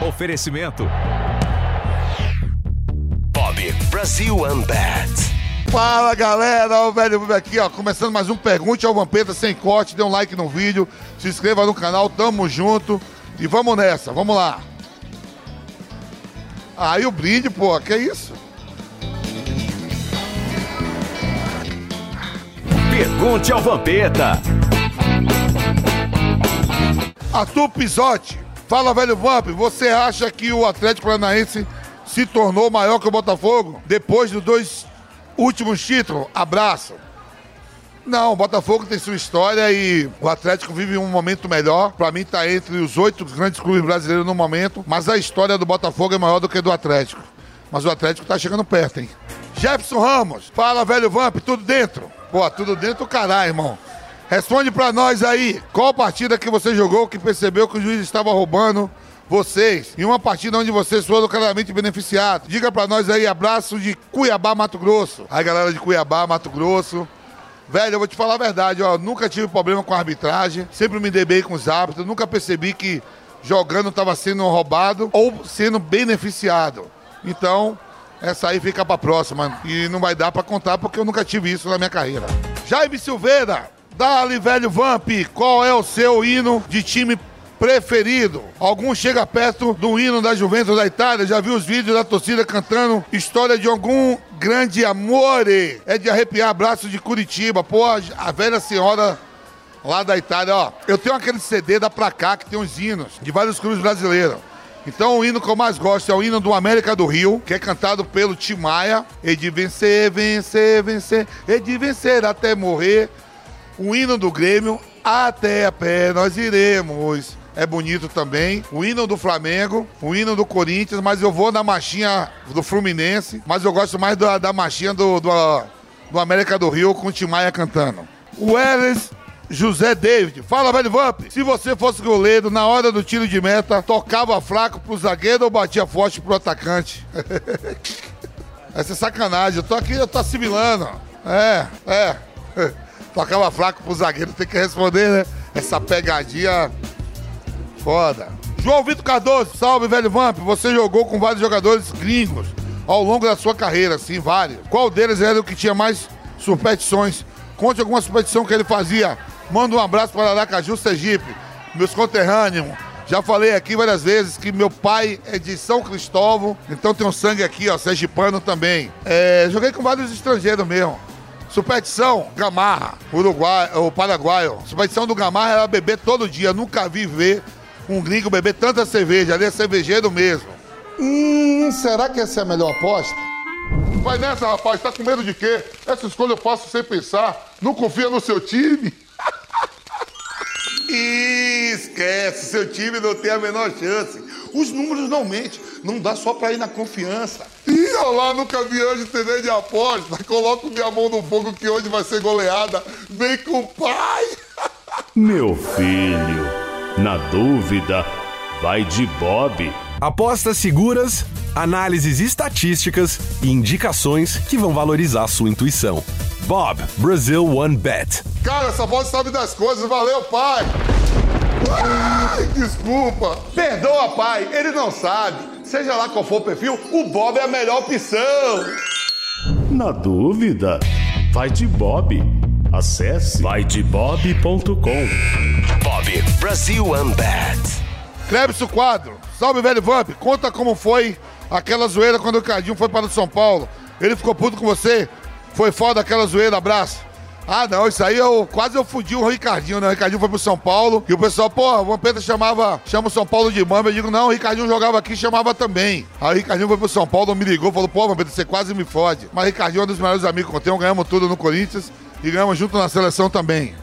Oferecimento. Bob Brasil Unbat. Fala galera, o velho Bubu aqui, ó, começando mais um Pergunte ao Vampeta sem corte, dê um like no vídeo, se inscreva no canal, tamo junto e vamos nessa, vamos lá. Aí o brinde, pô, que isso? Pergunte ao Vampeta. Arthur Pisotti, fala velho Vamp, você acha que o Atlético Paranaense se tornou maior que o Botafogo depois dos dois últimos títulos? Abraço. Não, o Botafogo tem sua história e o Atlético vive um momento melhor. Pra mim tá entre os oito grandes clubes brasileiros no momento, mas a história do Botafogo é maior do que do Atlético. Mas o Atlético tá chegando perto, hein? Jefferson Ramos, fala velho Vamp, tudo dentro? Pô, tudo dentro, caralho, irmão. Responde pra nós aí, qual partida que você jogou que percebeu que o juiz estava roubando vocês em uma partida onde vocês foram claramente beneficiados? Diga pra nós aí, abraço de Cuiabá, Mato Grosso. Aí, galera de Cuiabá, Mato Grosso. Velho, eu vou te falar a verdade, ó, nunca tive problema com a arbitragem, sempre me dei bem com os árbitros, nunca percebi que jogando estava sendo roubado ou sendo beneficiado. Então, essa aí fica pra próxima e não vai dar pra contar porque eu nunca tive isso na minha carreira. Jaime Silveira, Dali, velho Vamp, qual é o seu hino de time preferido? Algum chega perto do hino da Juventus da Itália? Já viu os vídeos da torcida cantando história de algum grande amore? É de arrepiar abraço de Curitiba. Pô, a velha senhora lá da Itália, ó. Eu tenho aquele CD da Placá que tem uns hinos de vários clubes brasileiros. Então o hino que eu mais gosto é o hino do América do Rio, que é cantado pelo Tim Maia. E de vencer, vencer, vencer, e de vencer até morrer. O hino do Grêmio, até a pé nós iremos. É bonito também. O hino do Flamengo, o hino do Corinthians, mas eu vou na marchinha do Fluminense. Mas eu gosto mais da, da marchinha do, do, do América do Rio com o Tim Maia cantando. O Elis José David. Fala, velho Vamp. Se você fosse goleiro, na hora do tiro de meta, tocava fraco pro zagueiro ou batia forte pro atacante? Essa é sacanagem. Eu tô aqui, eu tô assimilando. É, é. Tocava fraco pro zagueiro, tem que responder, né? Essa pegadinha foda. João Vitor Cardoso, salve, velho Vamp. Você jogou com vários jogadores gringos ao longo da sua carreira, sim, vários. Qual deles era o que tinha mais superstições? Conte alguma superstição que ele fazia. Manda um abraço para Aracaju, Sergipe, meus conterrâneos. Já falei aqui várias vezes que meu pai é de São Cristóvão, então tem um sangue aqui, ó, sergipano também. É, joguei com vários estrangeiros mesmo. Superstição, Gamarra, Uruguai, o paraguaio. Superstição do Gamarra era beber todo dia. Nunca vi ver um gringo beber tanta cerveja. Ali é cervejeiro mesmo. Hum, será que essa é a melhor aposta? Vai nessa, rapaz. Tá com medo de quê? Essa escolha eu faço sem pensar. Não confia no seu time? Esquece, seu time não tem a menor chance. Os números não mentem, não dá só pra ir na confiança. Ih, olha lá, nunca vi hoje TV de aposta. Coloco minha mão no fogo que hoje vai ser goleada. Vem com o pai. Meu filho, na dúvida, vai de Bob. Apostas seguras, análises estatísticas e indicações que vão valorizar a sua intuição. Bob, Brasil One Bet. Cara, essa voz sabe das coisas. Valeu, pai. Ai, desculpa. Perdoa, pai. Ele não sabe. Seja lá qual for o perfil, o Bob é a melhor opção. Na dúvida, vai de Bob. Acesse vaidebob.com. Bob Brasil Unbat. Clebson Quadro, salve velho Vamp, conta como foi aquela zoeira quando o Ricardinho foi para o São Paulo. Ele ficou puto com você? Foi foda aquela zoeira, abraço. Ah, não, isso aí eu quase eu fudi o Ricardinho, né? O Ricardinho foi pro São Paulo e o pessoal, pô, o Vampeta chamava, chama o São Paulo de mamba. Eu digo, não, o Ricardinho jogava aqui chamava também. Aí o Ricardinho foi pro São Paulo, me ligou, falou, pô, Vampeta, você quase me fode. Mas o Ricardinho é um dos melhores amigos que eu tenho, ganhamos tudo no Corinthians e ganhamos junto na seleção também.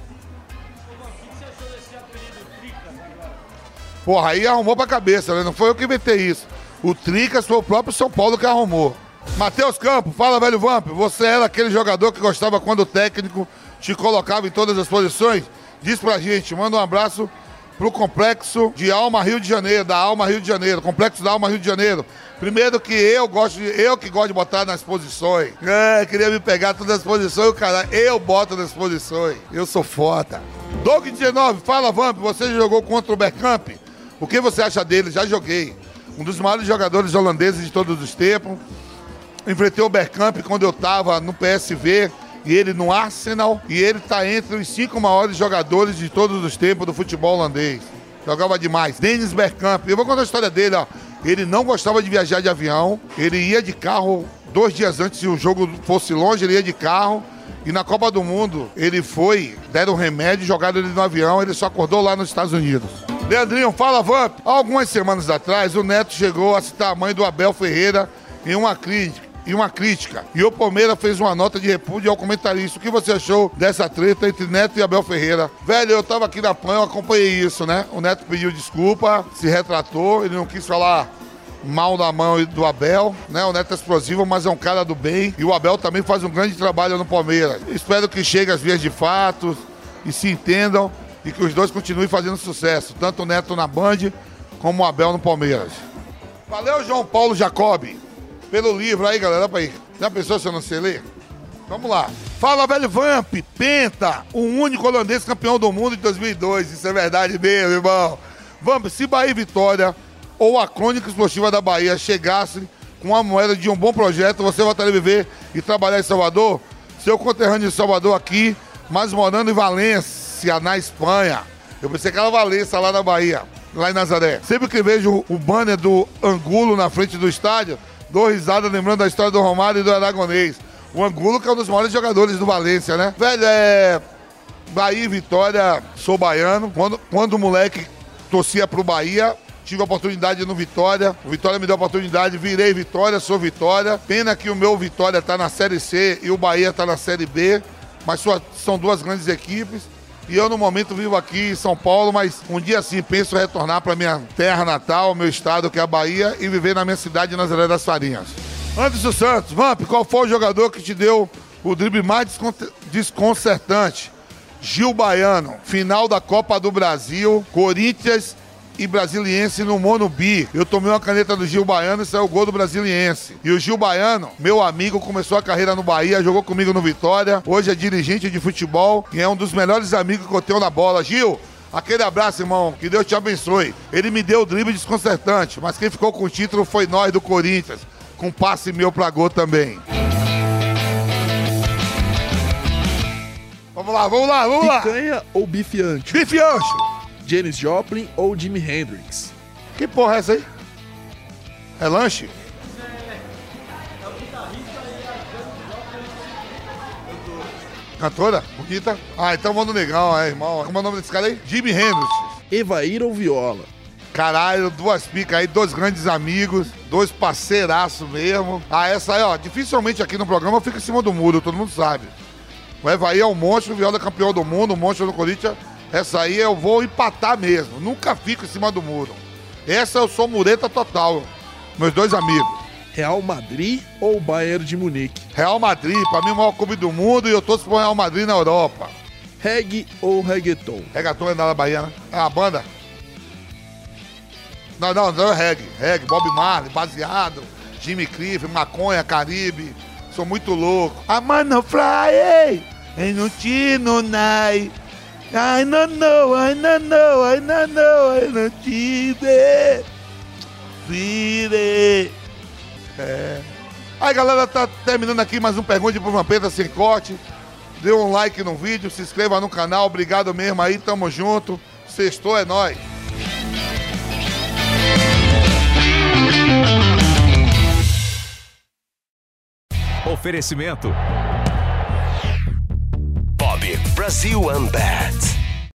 Porra, aí arrumou pra cabeça, né? Não foi eu que inventei isso. O Tricas foi o próprio São Paulo que arrumou. Matheus Campos, fala, velho Vamp. Você era aquele jogador que gostava quando o técnico te colocava em todas as posições? Diz pra gente, manda um abraço pro Complexo de Alma Rio de Janeiro, da Alma Rio de Janeiro, Complexo da Alma Rio de Janeiro. Primeiro que eu gosto de, eu que gosto de botar nas posições. É, queria me pegar todas as posições, o cara, eu boto nas posições. Eu sou foda. Doug 19, fala Vamp, você jogou contra o Bergkamp? O que você acha dele? Já joguei. um dos maiores jogadores holandeses de todos os tempos. Enfrentei o Bergkamp quando eu estava no PSV e ele no Arsenal. E ele está entre os cinco maiores jogadores de todos os tempos do futebol holandês. Jogava demais. Dennis Bergkamp. Eu vou contar a história dele, ó. Ele não gostava de viajar de avião. Ele ia de carro dois dias antes, se o jogo fosse longe, ele ia de carro. E na Copa do Mundo, ele foi, deram um remédio, jogaram ele no avião, ele só acordou lá nos Estados Unidos. Leandrinho, fala, Vamp. Algumas semanas atrás, o Neto chegou a citar a mãe do Abel Ferreira em uma crítica. Em uma crítica. E o Palmeiras fez uma nota de repúdio ao comentarista. O que você achou dessa treta entre Neto e Abel Ferreira? Velho, eu tava aqui na PAN, eu acompanhei isso, né? O Neto pediu desculpa, se retratou, ele não quis falar mal na mão do Abel, né? O Neto é explosivo, mas é um cara do bem. E o Abel também faz um grande trabalho no Palmeiras. Espero que chegue às vias de fato e se entendam e que os dois continuem fazendo sucesso, tanto o Neto na Band como o Abel no Palmeiras. Valeu, João Paulo Jacobi, pelo livro aí, galera. Opa aí. Já pensou se eu não sei ler? Vamos lá. Fala, velho Vamp, Penta, o único holandês campeão do mundo de 2002. Isso é verdade mesmo, irmão. Vamp, se Bahia e Vitória ou a crônica explosiva da Bahia chegasse com a moeda de um bom projeto, você voltaria viver e trabalhar em Salvador? Seu conterrâneo de Salvador aqui, mas morando em Valência, na Espanha. Eu pensei que era Valência, lá na Bahia, lá em Nazaré. Sempre que vejo o banner do Angulo na frente do estádio, dou risada lembrando da história do Romário e do Aragonês. O Angulo, que é um dos maiores jogadores do Valência, né? Velho, é. Bahia e Vitória, sou baiano. Quando, quando o moleque torcia pro Bahia, tive a oportunidade no Vitória. O Vitória me deu a oportunidade, virei Vitória, sou Vitória. Pena que o meu Vitória tá na Série C e o Bahia tá na Série B. Mas são duas grandes equipes. E eu, no momento, vivo aqui em São Paulo, mas um dia sim penso retornar para minha terra natal, meu estado, que é a Bahia, e viver na minha cidade, Nazaré das Farinhas. Anderson Santos, Vamp, qual foi o jogador que te deu o drible mais descon- desconcertante? Gil Baiano, final da Copa do Brasil, Corinthians e Brasiliense no Monubi. Eu tomei uma caneta do Gil Baiano e saiu o gol do Brasiliense. E o Gil Baiano, meu amigo, começou a carreira no Bahia, jogou comigo no Vitória, hoje é dirigente de futebol e é um dos melhores amigos que eu tenho na bola. Gil, aquele abraço, irmão, que Deus te abençoe. Ele me deu o drible desconcertante, mas quem ficou com o título foi nós do Corinthians, com passe meu pra gol também. Vamos lá, vamos lá, vamos lá. Picanha ou bife ancho? Bife Ancho. Janis Joplin ou Jimi Hendrix? Que porra é essa aí? É lanche? Cantora? Bonita? Ah, então vamos no negão, é, irmão. Como é o nome desse cara aí? Jimi Hendrix. Evair ou viola? Caralho, duas picas aí, dois grandes amigos, dois parceiraços mesmo. Ah, essa aí, ó, dificilmente aqui no programa fica em cima do muro, todo mundo sabe. O Evaí é um monstro, o Viola é campeão do mundo, um monstro do Corinthians. Essa aí eu vou empatar mesmo, nunca fico em cima do muro. Essa eu sou mureta total, meus dois amigos. Real Madrid ou Bayern de Munique? Real Madrid, pra mim o maior clube do mundo e eu torço pro Real Madrid na Europa. Reggae ou reggaeton? Regaton é da Bahia, né? É uma banda? Não, não, não é reggae. Reggae, Bob Marley, baseado, Jimmy Cliff, Maconha, Caribe. Sou muito louco. A fly, ain't no tino night. I don't know, I don't know, I don't know, I don't tive. Vive. É. Aí, galera, tá terminando aqui mais um Pergunte pro Vampeta Sem Corte. Dê um like no vídeo, se inscreva no canal. Obrigado mesmo aí, tamo junto. Sextou é nóis. Oferecimento. Brasil Unbat.